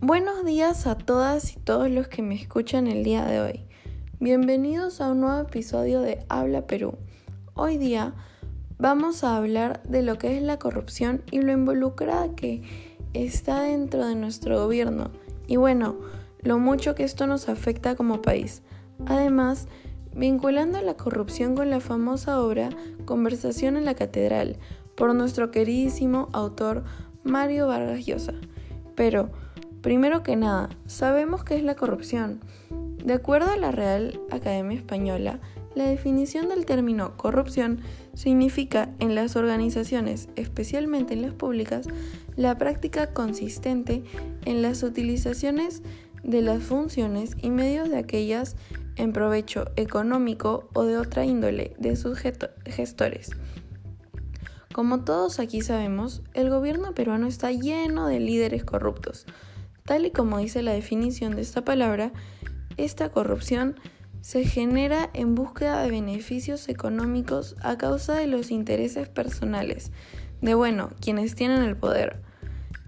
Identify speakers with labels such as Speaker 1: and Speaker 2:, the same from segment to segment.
Speaker 1: Buenos días a todas y todos los que me escuchan el día de hoy. Bienvenidos a un nuevo episodio de Habla Perú. Hoy día vamos a hablar de lo que es la corrupción y lo involucrada que está dentro de nuestro gobierno y bueno, lo mucho que esto nos afecta como país. Además, vinculando la corrupción con la famosa obra Conversación en la Catedral por nuestro queridísimo autor Mario Vargas Llosa. Pero, Primero que nada, sabemos qué es la corrupción. De acuerdo a la Real Academia Española, la definición del término corrupción significa en las organizaciones, especialmente en las públicas, la práctica consistente en las utilizaciones de las funciones y medios de aquellas en provecho económico o de otra índole de sus gestores. Como todos aquí sabemos, el gobierno peruano está lleno de líderes corruptos, Tal y como dice la definición de esta palabra, esta corrupción se genera en búsqueda de beneficios económicos a causa de los intereses personales de, bueno, quienes tienen el poder.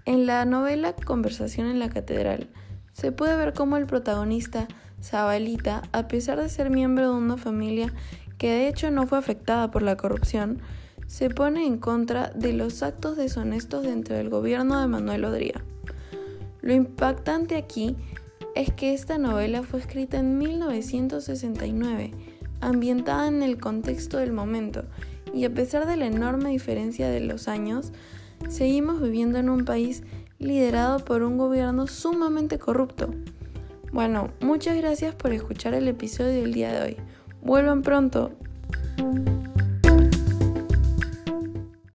Speaker 1: En la novela Conversación en la Catedral, se puede ver cómo el protagonista, Zabalita, a pesar de ser miembro de una familia que de hecho no fue afectada por la corrupción, se pone en contra de los actos deshonestos dentro del gobierno de Manuel Odría. Lo impactante aquí es que esta novela fue escrita en 1969, ambientada en el contexto del momento, y a pesar de la enorme diferencia de los años, seguimos viviendo en un país liderado por un gobierno sumamente corrupto. Bueno, muchas gracias por escuchar el episodio del día de hoy. Vuelvan pronto.